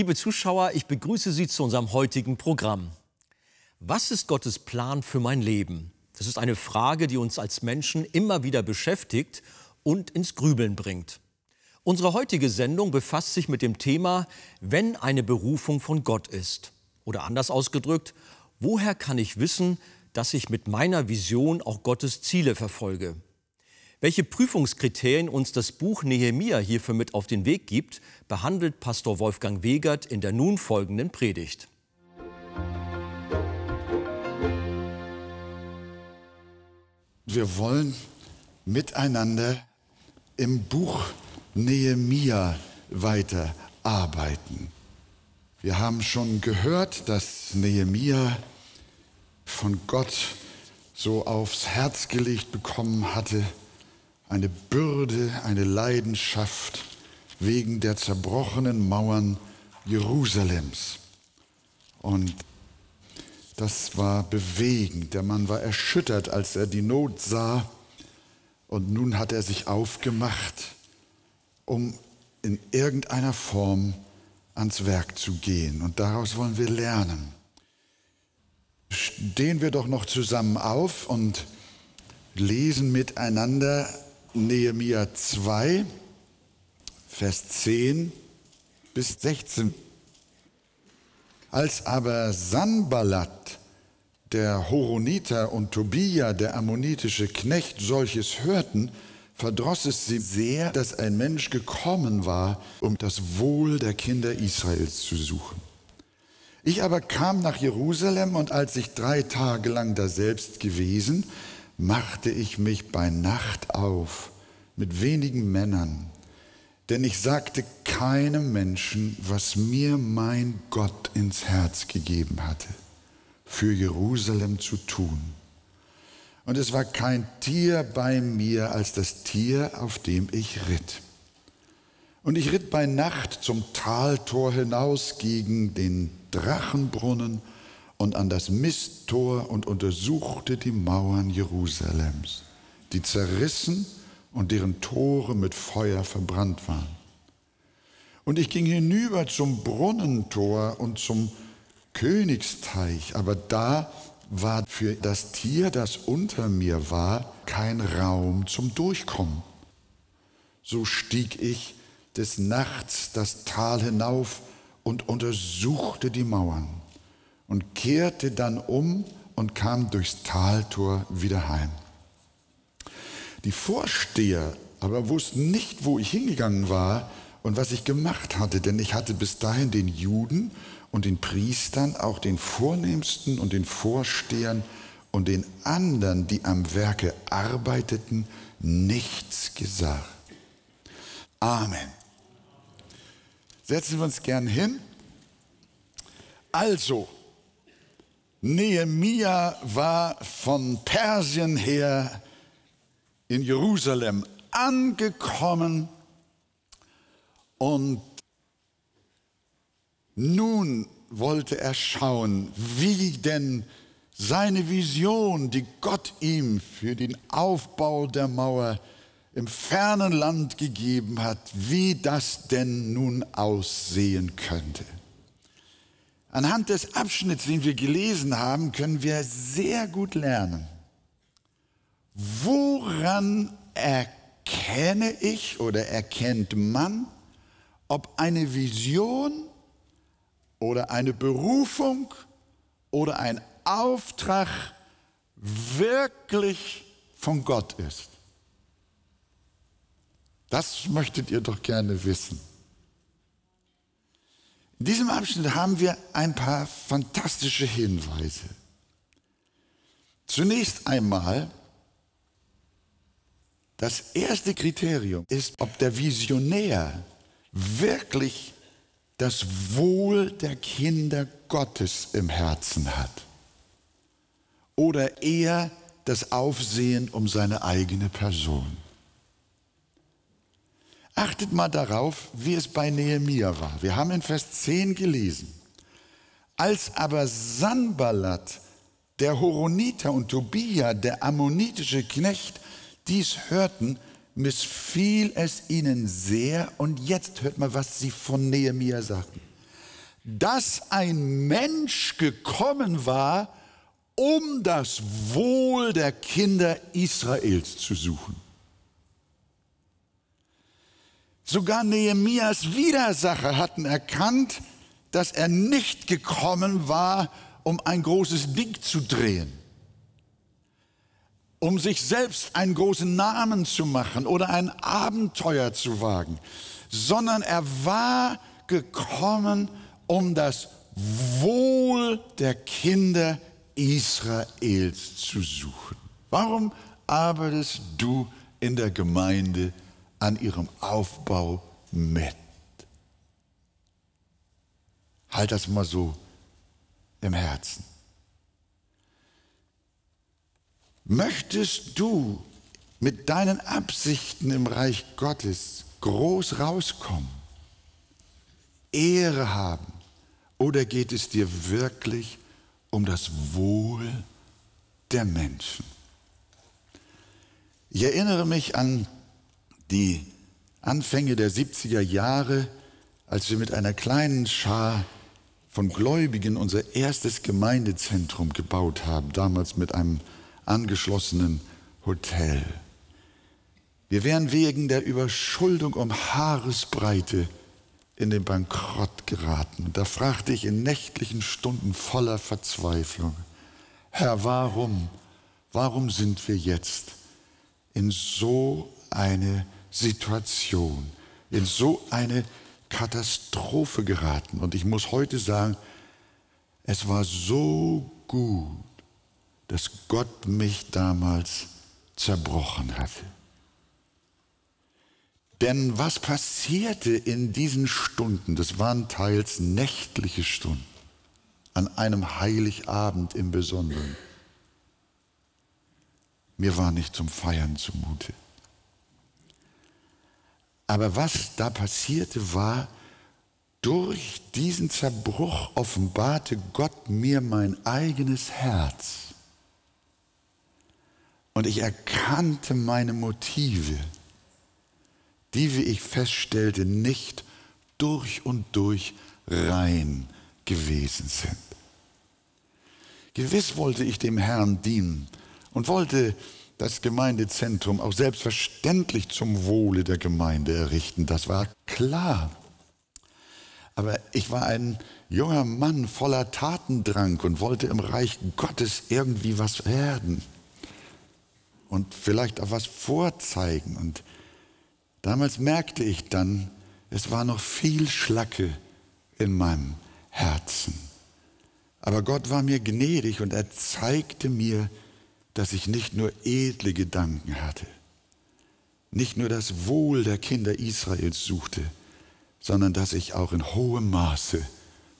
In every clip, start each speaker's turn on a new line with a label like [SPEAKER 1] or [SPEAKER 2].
[SPEAKER 1] Liebe Zuschauer, ich begrüße Sie zu unserem heutigen Programm. Was ist Gottes Plan für mein Leben? Das ist eine Frage, die uns als Menschen immer wieder beschäftigt und ins Grübeln bringt. Unsere heutige Sendung befasst sich mit dem Thema, wenn eine Berufung von Gott ist. Oder anders ausgedrückt, woher kann ich wissen, dass ich mit meiner Vision auch Gottes Ziele verfolge? Welche Prüfungskriterien uns das Buch Nehemia hierfür mit auf den Weg gibt, behandelt Pastor Wolfgang Wegert in der nun folgenden Predigt.
[SPEAKER 2] Wir wollen miteinander im Buch Nehemia weiterarbeiten. Wir haben schon gehört, dass Nehemia von Gott so aufs Herz gelegt bekommen hatte, eine Bürde, eine Leidenschaft wegen der zerbrochenen Mauern Jerusalems. Und das war bewegend. Der Mann war erschüttert, als er die Not sah. Und nun hat er sich aufgemacht, um in irgendeiner Form ans Werk zu gehen. Und daraus wollen wir lernen. Stehen wir doch noch zusammen auf und lesen miteinander Nehemia 2, Vers 10 bis 16. Als aber Sanballat, der Horoniter und Tobia, der ammonitische Knecht, solches hörten, verdross es sie sehr, dass ein Mensch gekommen war, um das Wohl der Kinder Israels zu suchen. Ich aber kam nach Jerusalem und als ich drei Tage lang daselbst gewesen, machte ich mich bei Nacht auf mit wenigen Männern, denn ich sagte keinem Menschen, was mir mein Gott ins Herz gegeben hatte, für Jerusalem zu tun. Und es war kein Tier bei mir als das Tier, auf dem ich ritt. Und ich ritt bei Nacht zum Taltor hinaus gegen den Drachenbrunnen und an das Misttor und untersuchte die Mauern Jerusalems, die zerrissen und deren Tore mit Feuer verbrannt waren. Und ich ging hinüber zum Brunnentor und zum Königsteich, aber da war für das Tier, das unter mir war, kein Raum zum Durchkommen. So stieg ich des Nachts das Tal hinauf und untersuchte die Mauern und kehrte dann um und kam durchs Taltor wieder heim. Die Vorsteher aber wussten nicht, wo ich hingegangen war und was ich gemacht hatte, denn ich hatte bis dahin den Juden und den Priestern, auch den Vornehmsten und den Vorstehern und den anderen, die am Werke arbeiteten, nichts gesagt. Amen. Setzen wir uns gern hin. Also, Nehemia war von Persien her in Jerusalem angekommen und nun wollte er schauen, wie denn seine Vision, die Gott ihm für den Aufbau der Mauer im fernen Land gegeben hat, wie das denn nun aussehen könnte. Anhand des Abschnitts, den wir gelesen haben, können wir sehr gut lernen. Woran erkenne ich oder erkennt man, ob eine Vision oder eine Berufung oder ein Auftrag wirklich von Gott ist? Das möchtet ihr doch gerne wissen. In diesem Abschnitt haben wir ein paar fantastische Hinweise. Zunächst einmal, das erste Kriterium ist, ob der Visionär wirklich das Wohl der Kinder Gottes im Herzen hat oder eher das Aufsehen um seine eigene Person. Achtet mal darauf, wie es bei Nehemia war. Wir haben in Vers 10 gelesen. Als aber Sanballat, der Horoniter und Tobia, der ammonitische Knecht, dies hörten, missfiel es ihnen sehr. Und jetzt hört mal, was sie von Nehemia sagten. dass ein Mensch gekommen war, um das Wohl der Kinder Israels zu suchen. Sogar Nehemias Widersacher hatten erkannt, dass er nicht gekommen war, um ein großes Ding zu drehen, um sich selbst einen großen Namen zu machen oder ein Abenteuer zu wagen, sondern er war gekommen, um das Wohl der Kinder Israels zu suchen. Warum arbeitest du in der Gemeinde an ihrem Aufbau mit? Halt das mal so im Herzen. Möchtest du mit deinen Absichten im Reich Gottes groß rauskommen, Ehre haben, oder geht es dir wirklich um das Wohl der Menschen? Ich erinnere mich an die Anfänge der 70er Jahre, als wir mit einer kleinen Schar von Gläubigen unser erstes Gemeindezentrum gebaut haben, damals mit einem angeschlossenen Hotel. Wir wären wegen der Überschuldung um Haaresbreite in den Bankrott geraten. Da fragte ich in nächtlichen Stunden voller Verzweiflung, Herr, warum, warum sind wir jetzt in so eine Situation, in so eine Katastrophe geraten. Und ich muss heute sagen, es war so gut, dass Gott mich damals zerbrochen hatte. Denn was passierte in diesen Stunden, das waren teils nächtliche Stunden, an einem Heiligabend im Besonderen. Mir war nicht zum Feiern zumute. Aber was da passierte war, durch diesen Zerbruch offenbarte Gott mir mein eigenes Herz. Und ich erkannte meine Motive, die, wie ich feststellte, nicht durch und durch rein gewesen sind. Gewiss wollte ich dem Herrn dienen und wollte das Gemeindezentrum auch selbstverständlich zum Wohle der Gemeinde errichten. Das war klar. Aber ich war ein junger Mann voller Tatendrang und wollte im Reich Gottes irgendwie was werden und vielleicht auch was vorzeigen. Und damals merkte ich dann, es war noch viel Schlacke in meinem Herzen. Aber Gott war mir gnädig und er zeigte mir, dass ich nicht nur edle Gedanken hatte, nicht nur das Wohl der Kinder Israels suchte, sondern dass ich auch in hohem Maße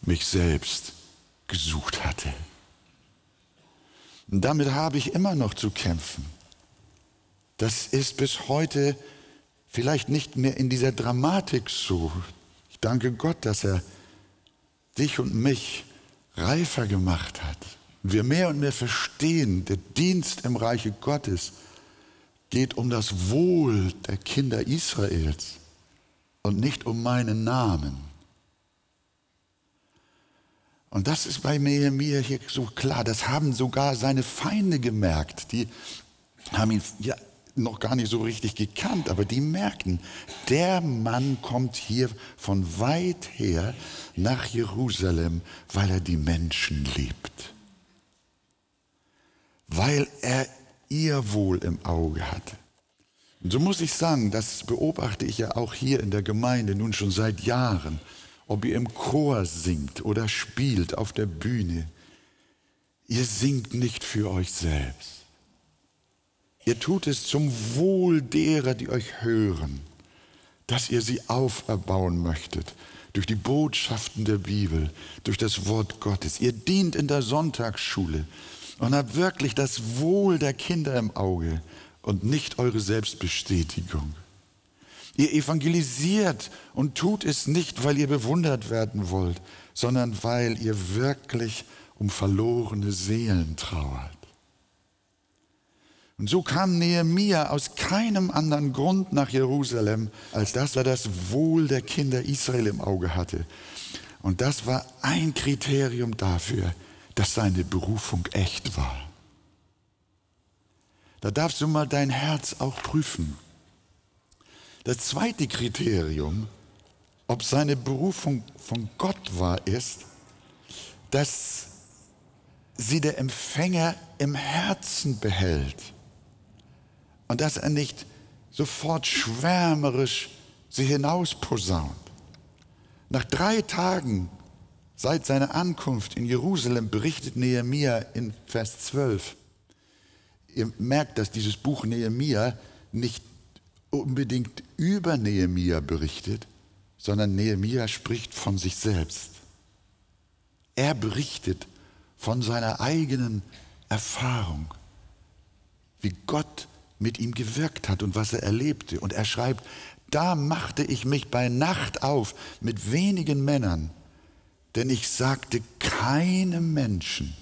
[SPEAKER 2] mich selbst gesucht hatte. Und damit habe ich immer noch zu kämpfen. Das ist bis heute vielleicht nicht mehr in dieser Dramatik so. Ich danke Gott, dass er dich und mich reifer gemacht hat wir mehr und mehr verstehen, der Dienst im Reiche Gottes geht um das Wohl der Kinder Israels und nicht um meinen Namen. Und das ist bei mir, hier so klar. Das haben sogar seine Feinde gemerkt. Die haben ihn ja noch gar nicht so richtig gekannt, aber die merken, der Mann kommt hier von weit her nach Jerusalem, weil er die Menschen liebt weil er ihr Wohl im Auge hatte. Und so muss ich sagen, das beobachte ich ja auch hier in der Gemeinde nun schon seit Jahren, ob ihr im Chor singt oder spielt auf der Bühne. Ihr singt nicht für euch selbst. Ihr tut es zum Wohl derer, die euch hören, dass ihr sie auferbauen möchtet durch die Botschaften der Bibel, durch das Wort Gottes. Ihr dient in der Sonntagsschule, und habt wirklich das Wohl der Kinder im Auge und nicht eure Selbstbestätigung. Ihr evangelisiert und tut es nicht, weil ihr bewundert werden wollt, sondern weil ihr wirklich um verlorene Seelen trauert. Und so kam Nehemia aus keinem anderen Grund nach Jerusalem, als dass er das Wohl der Kinder Israel im Auge hatte. Und das war ein Kriterium dafür, dass seine Berufung echt war. Da darfst du mal dein Herz auch prüfen. Das zweite Kriterium, ob seine Berufung von Gott war, ist, dass sie der Empfänger im Herzen behält und dass er nicht sofort schwärmerisch sie hinausposaunt. Nach drei Tagen seit seiner Ankunft in Jerusalem berichtet Nehemia in Vers 12. Ihr merkt, dass dieses Buch Nehemia nicht unbedingt über Nehemia berichtet, sondern Nehemia spricht von sich selbst. Er berichtet von seiner eigenen Erfahrung, wie Gott mit ihm gewirkt hat und was er erlebte. Und er schreibt, da machte ich mich bei Nacht auf mit wenigen Männern, denn ich sagte keinem Menschen,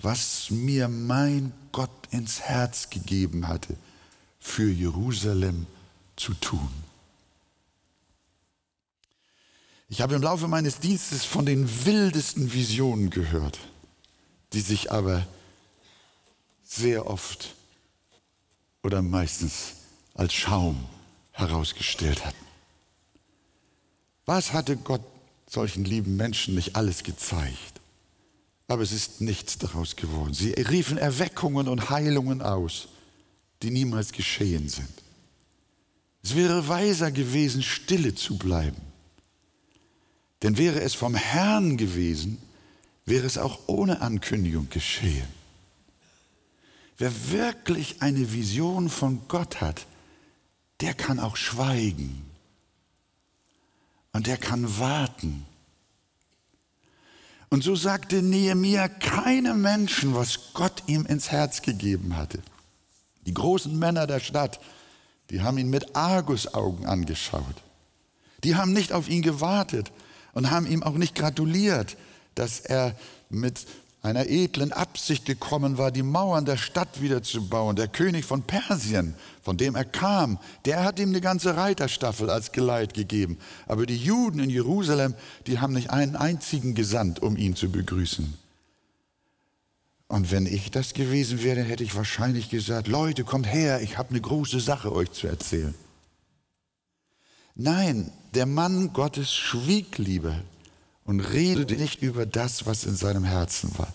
[SPEAKER 2] was mir mein Gott ins Herz gegeben hatte, für Jerusalem zu tun. Ich habe im Laufe meines Dienstes von den wildesten Visionen gehört, die sich aber sehr oft oder meistens als Schaum herausgestellt hatten. Was hatte Gott solchen lieben Menschen nicht alles gezeigt? Aber es ist nichts daraus geworden. Sie riefen Erweckungen und Heilungen aus, die niemals geschehen sind. Es wäre weiser gewesen, stille zu bleiben. Denn wäre es vom Herrn gewesen, wäre es auch ohne Ankündigung geschehen. Wer wirklich eine Vision von Gott hat, der kann auch schweigen und der kann warten. Und so sagte Nehemia keinem Menschen, was Gott ihm ins Herz gegeben hatte. Die großen Männer der Stadt, die haben ihn mit Argusaugen angeschaut. Die haben nicht auf ihn gewartet und haben ihm auch nicht gratuliert, dass er mit einer edlen Absicht gekommen war, die Mauern der Stadt wieder zu bauen. Der König von Persien, von dem er kam, der hat ihm eine ganze Reiterstaffel als Geleit gegeben. Aber die Juden in Jerusalem, die haben nicht einen einzigen gesandt, um ihn zu begrüßen. Und wenn ich das gewesen wäre, hätte ich wahrscheinlich gesagt, Leute, kommt her, ich habe eine große Sache euch zu erzählen. Nein, der Mann Gottes schwieg lieber und redete nicht über das, was in seinem Herzen war.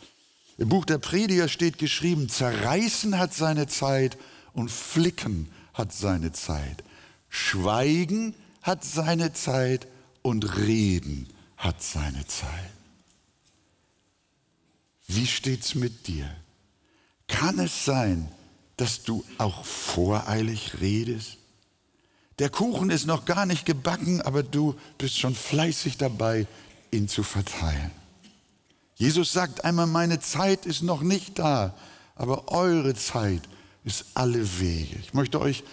[SPEAKER 2] Im Buch der Prediger steht geschrieben, zerreißen hat seine Zeit und flicken hat seine Zeit. Schweigen hat seine Zeit und reden hat seine Zeit. Wie steht's mit dir? Kann es sein, dass du auch voreilig redest? Der Kuchen ist noch gar nicht gebacken, aber du bist schon fleißig dabei, ihn zu verteilen. Jesus sagt einmal, meine Zeit ist noch nicht da, aber eure Zeit ist alle Wege. Ich möchte euch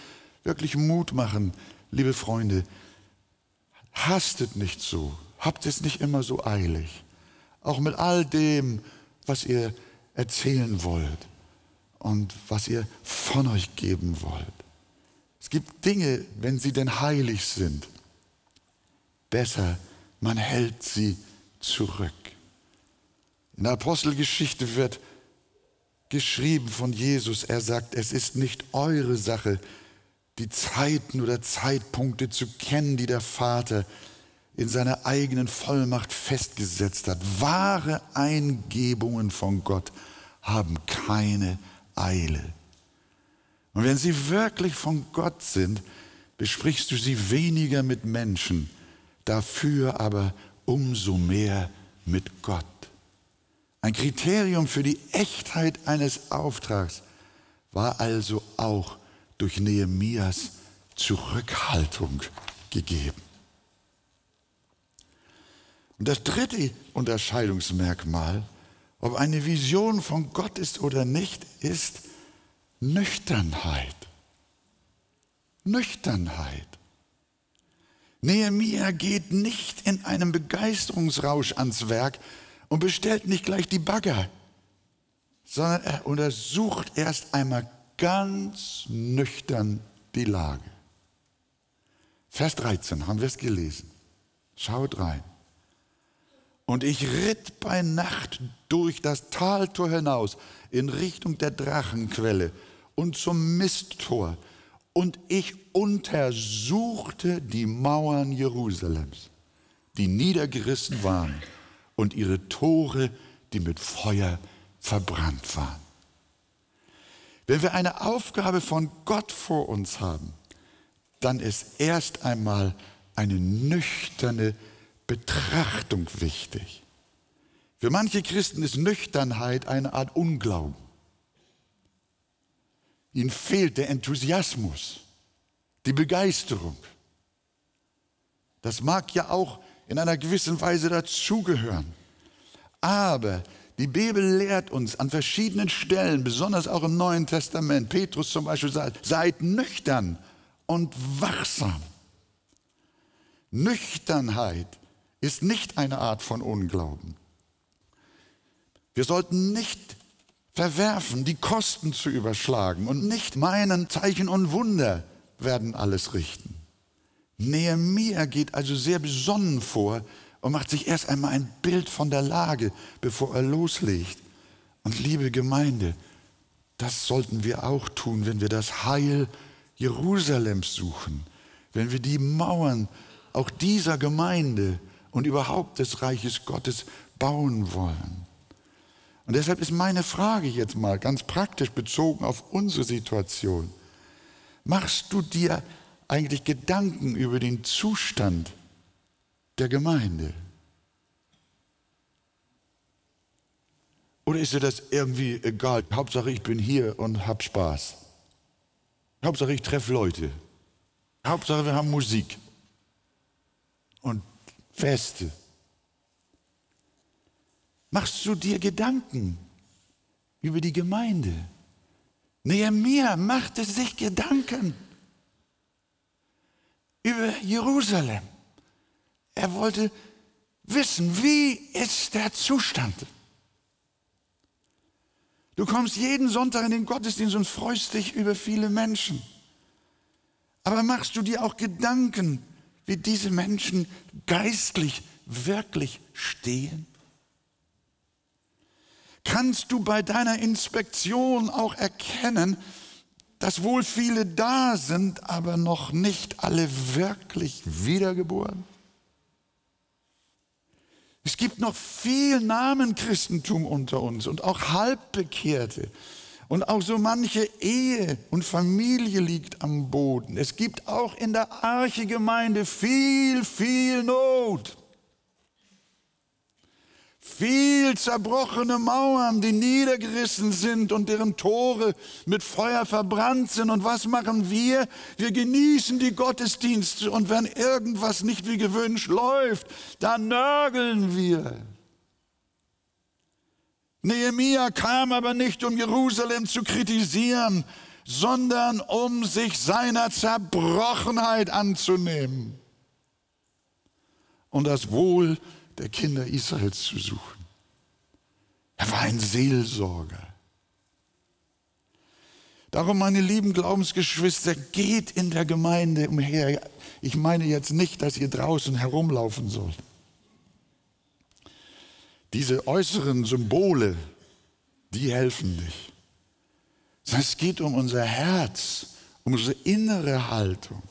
[SPEAKER 2] wirklich Mut machen, liebe Freunde, hastet nicht so, habt es nicht immer so eilig. Auch mit all dem, was ihr erzählen wollt und was ihr von euch geben wollt. Es gibt Dinge, wenn sie denn heilig sind, besser man hält sie zurück. In der Apostelgeschichte wird geschrieben von Jesus, er sagt, es ist nicht eure Sache, die Zeiten oder Zeitpunkte zu kennen, die der Vater in seiner eigenen Vollmacht festgesetzt hat. Wahre Eingebungen von Gott haben keine Eile. Und wenn sie wirklich von Gott sind, besprichst du sie weniger mit Menschen, dafür aber umso mehr mit Gott. Ein Kriterium für die Echtheit eines Auftrags war also auch durch Nehemias Zurückhaltung gegeben. Und das dritte Unterscheidungsmerkmal, ob eine Vision von Gott ist oder nicht, ist Nüchternheit. Nüchternheit. Nehemia geht nicht in einem Begeisterungsrausch ans Werk und bestellt nicht gleich die Bagger, sondern er untersucht erst einmal ganz nüchtern die Lage. Vers 13 haben wir es gelesen. Schaut rein. Und ich ritt bei Nacht durch das Taltor hinaus in Richtung der Drachenquelle und zum Misttor. Und ich untersuchte die Mauern Jerusalems, die niedergerissen waren, und ihre Tore, die mit Feuer verbrannt waren. Wenn wir eine Aufgabe von Gott vor uns haben, dann ist erst einmal eine nüchterne Betrachtung wichtig. Für manche Christen ist Nüchternheit eine Art Unglauben. Ihnen fehlt der Enthusiasmus, die Begeisterung. Das mag ja auch in einer gewissen Weise dazugehören. Aber die Bibel lehrt uns an verschiedenen Stellen, besonders auch im Neuen Testament, Petrus zum Beispiel sagt, seid nüchtern und wachsam. Nüchternheit ist nicht eine Art von Unglauben. Wir sollten nicht verwerfen, die Kosten zu überschlagen und nicht meinen, Zeichen und Wunder werden alles richten. Nehemiah geht also sehr besonnen vor und macht sich erst einmal ein Bild von der Lage, bevor er loslegt. Und liebe Gemeinde, das sollten wir auch tun, wenn wir das Heil Jerusalems suchen, wenn wir die Mauern auch dieser Gemeinde und überhaupt des Reiches Gottes bauen wollen. Und deshalb ist meine Frage jetzt mal ganz praktisch bezogen auf unsere Situation. Machst du dir eigentlich Gedanken über den Zustand der Gemeinde? Oder ist dir das irgendwie egal? Hauptsache, ich bin hier und hab Spaß. Hauptsache, ich treffe Leute. Hauptsache, wir haben Musik und Feste. Machst du dir Gedanken über die Gemeinde? Nehemiah machte sich Gedanken über Jerusalem. Er wollte wissen, wie ist der Zustand? Du kommst jeden Sonntag in den Gottesdienst und freust dich über viele Menschen. Aber machst du dir auch Gedanken, wie diese Menschen geistlich wirklich stehen? Kannst du bei deiner Inspektion auch erkennen, dass wohl viele da sind, aber noch nicht alle wirklich wiedergeboren? Es gibt noch viel Namenchristentum unter uns und auch Halbbekehrte. Und auch so manche Ehe und Familie liegt am Boden. Es gibt auch in der Archegemeinde viel, viel Not. Viel zerbrochene Mauern, die niedergerissen sind und deren Tore mit Feuer verbrannt sind. Und was machen wir? Wir genießen die Gottesdienste und wenn irgendwas nicht wie gewünscht läuft, dann nörgeln wir. Nehemia kam aber nicht, um Jerusalem zu kritisieren, sondern um sich seiner Zerbrochenheit anzunehmen und das Wohl der Kinder Israels zu suchen. Er war ein Seelsorger. Darum, meine lieben Glaubensgeschwister, geht in der Gemeinde umher. Ich meine jetzt nicht, dass ihr draußen herumlaufen sollt. Diese äußeren Symbole, die helfen nicht. Es geht um unser Herz, um unsere innere Haltung.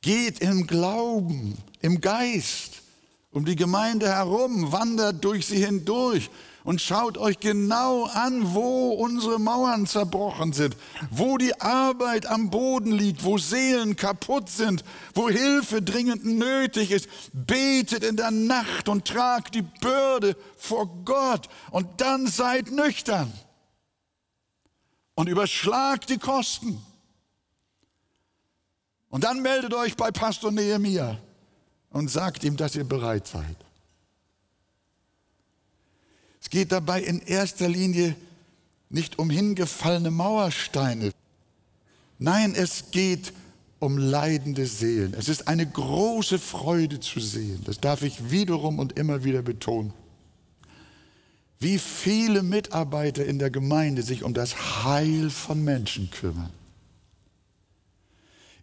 [SPEAKER 2] Geht im Glauben, im Geist um die Gemeinde herum, wandert durch sie hindurch und schaut euch genau an, wo unsere Mauern zerbrochen sind, wo die Arbeit am Boden liegt, wo Seelen kaputt sind, wo Hilfe dringend nötig ist. Betet in der Nacht und tragt die Bürde vor Gott und dann seid nüchtern und überschlagt die Kosten. Und dann meldet euch bei Pastor Nehemiah und sagt ihm, dass ihr bereit seid. Es geht dabei in erster Linie nicht um hingefallene Mauersteine. Nein, es geht um leidende Seelen. Es ist eine große Freude zu sehen. Das darf ich wiederum und immer wieder betonen. Wie viele Mitarbeiter in der Gemeinde sich um das Heil von Menschen kümmern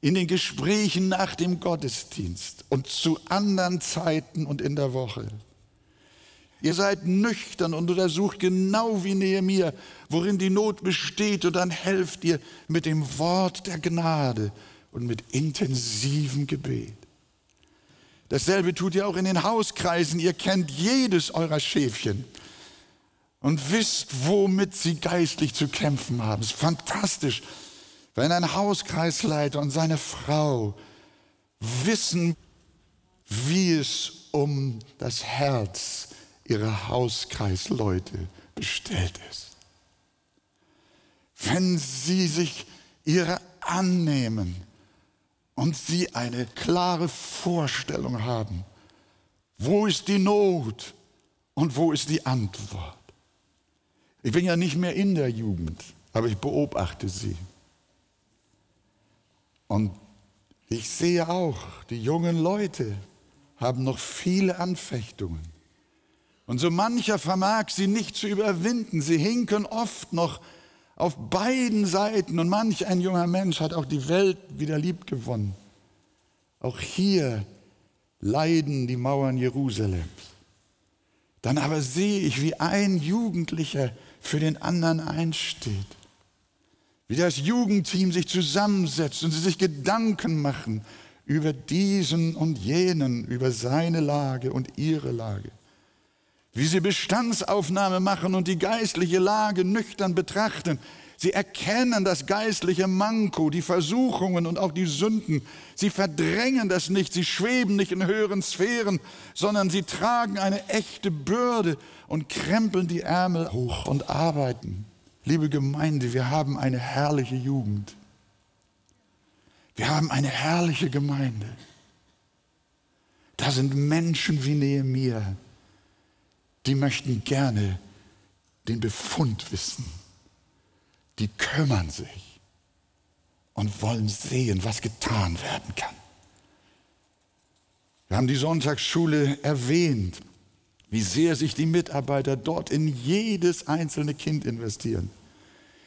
[SPEAKER 2] in den Gesprächen nach dem Gottesdienst und zu anderen Zeiten und in der Woche. Ihr seid nüchtern und untersucht genau wie Nehemiah, worin die Not besteht und dann helft ihr mit dem Wort der Gnade und mit intensivem Gebet. Dasselbe tut ihr auch in den Hauskreisen. Ihr kennt jedes eurer Schäfchen und wisst, womit sie geistlich zu kämpfen haben. Es ist fantastisch, wenn ein Hauskreisleiter und seine Frau wissen, wie es um das Herz ihrer Hauskreisleute bestellt ist. Wenn sie sich ihre annehmen und sie eine klare Vorstellung haben, wo ist die Not und wo ist die Antwort. Ich bin ja nicht mehr in der Jugend, aber ich beobachte sie. Und ich sehe auch, die jungen Leute haben noch viele Anfechtungen. Und so mancher vermag sie nicht zu überwinden. Sie hinken oft noch auf beiden Seiten und manch ein junger Mensch hat auch die Welt wieder lieb gewonnen. Auch hier leiden die Mauern Jerusalems. Dann aber sehe ich, wie ein Jugendlicher für den anderen einsteht. Wie das Jugendteam sich zusammensetzt und sie sich Gedanken machen über diesen und jenen, über seine Lage und ihre Lage wie sie Bestandsaufnahme machen und die geistliche Lage nüchtern betrachten. Sie erkennen das geistliche Manko, die Versuchungen und auch die Sünden. Sie verdrängen das nicht, sie schweben nicht in höheren Sphären, sondern sie tragen eine echte Bürde und krempeln die Ärmel hoch und arbeiten. Liebe Gemeinde, wir haben eine herrliche Jugend. Wir haben eine herrliche Gemeinde. Da sind Menschen wie Nehemiah, die möchten gerne den Befund wissen. Die kümmern sich und wollen sehen, was getan werden kann. Wir haben die Sonntagsschule erwähnt, wie sehr sich die Mitarbeiter dort in jedes einzelne Kind investieren.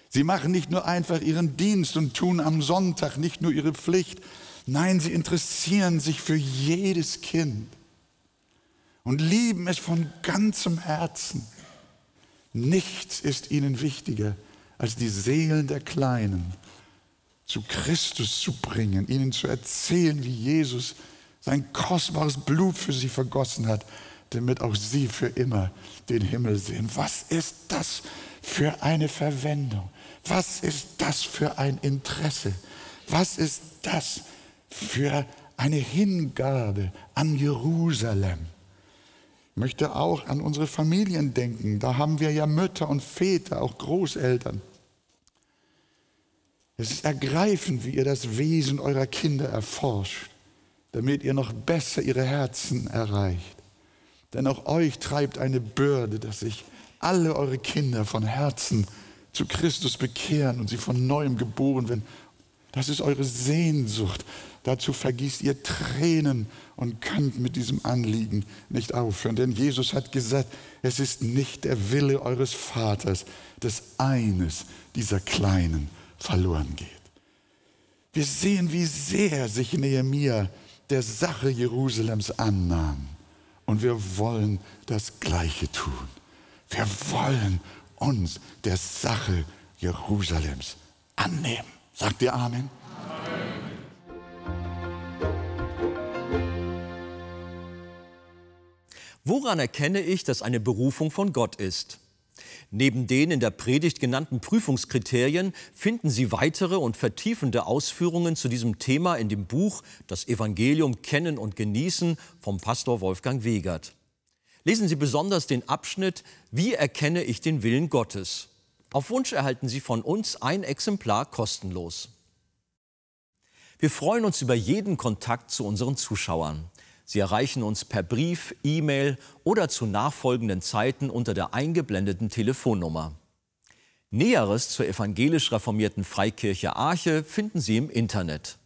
[SPEAKER 2] Sie machen nicht nur einfach ihren Dienst und tun am Sonntag nicht nur ihre Pflicht, nein, sie interessieren sich für jedes Kind und lieben es von ganzem Herzen. Nichts ist ihnen wichtiger, als die Seelen der Kleinen zu Christus zu bringen, ihnen zu erzählen, wie Jesus sein kostbares Blut für sie vergossen hat, damit auch sie für immer den Himmel sehen. Was ist das für eine Verwendung? Was ist das für ein Interesse? Was ist das für eine Hingabe an Jerusalem? möchte auch an unsere Familien denken. Da haben wir ja Mütter und Väter, auch Großeltern. Es ist ergreifend, wie ihr das Wesen eurer Kinder erforscht, damit ihr noch besser ihre Herzen erreicht. Denn auch euch treibt eine Bürde, dass sich alle eure Kinder von Herzen zu Christus bekehren und sie von neuem geboren werden. Das ist eure Sehnsucht. Dazu vergießt ihr Tränen und könnt mit diesem Anliegen nicht aufhören. Denn Jesus hat gesagt, es ist nicht der Wille eures Vaters, dass eines dieser Kleinen verloren geht. Wir sehen, wie sehr sich Nehemia der Sache Jerusalems annahm. Und wir wollen das Gleiche tun. Wir wollen uns der Sache Jerusalems annehmen. Sagt ihr Amen?
[SPEAKER 1] Woran erkenne ich, dass eine Berufung von Gott ist? Neben den in der Predigt genannten Prüfungskriterien finden Sie weitere und vertiefende Ausführungen zu diesem Thema in dem Buch Das Evangelium kennen und genießen vom Pastor Wolfgang Wegert. Lesen Sie besonders den Abschnitt Wie erkenne ich den Willen Gottes? Auf Wunsch erhalten Sie von uns ein Exemplar kostenlos. Wir freuen uns über jeden Kontakt zu unseren Zuschauern. Sie erreichen uns per Brief, E-Mail oder zu nachfolgenden Zeiten unter der eingeblendeten Telefonnummer. Näheres zur evangelisch reformierten Freikirche Arche finden Sie im Internet.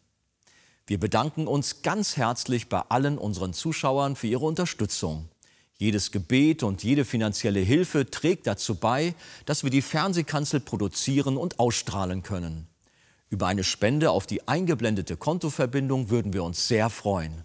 [SPEAKER 1] Wir bedanken uns ganz herzlich bei allen unseren Zuschauern für ihre Unterstützung. Jedes Gebet und jede finanzielle Hilfe trägt dazu bei, dass wir die Fernsehkanzel produzieren und ausstrahlen können. Über eine Spende auf die eingeblendete Kontoverbindung würden wir uns sehr freuen.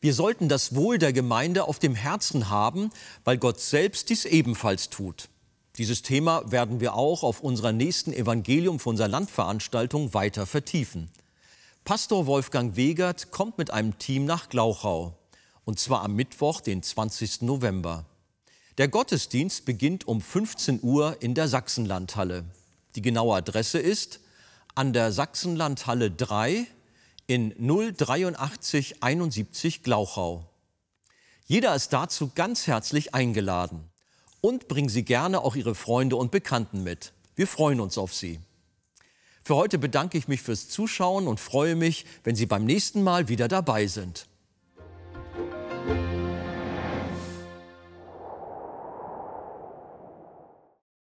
[SPEAKER 1] Wir sollten das Wohl der Gemeinde auf dem Herzen haben, weil Gott selbst dies ebenfalls tut. Dieses Thema werden wir auch auf unserer nächsten Evangelium für unserer Landveranstaltung weiter vertiefen. Pastor Wolfgang Wegert kommt mit einem Team nach Glauchau, und zwar am Mittwoch, den 20. November. Der Gottesdienst beginnt um 15 Uhr in der Sachsenlandhalle. Die genaue Adresse ist an der Sachsenlandhalle 3 in 083 71 Glauchau. Jeder ist dazu ganz herzlich eingeladen. Und bringen Sie gerne auch Ihre Freunde und Bekannten mit. Wir freuen uns auf Sie. Für heute bedanke ich mich fürs Zuschauen und freue mich, wenn Sie beim nächsten Mal wieder dabei sind.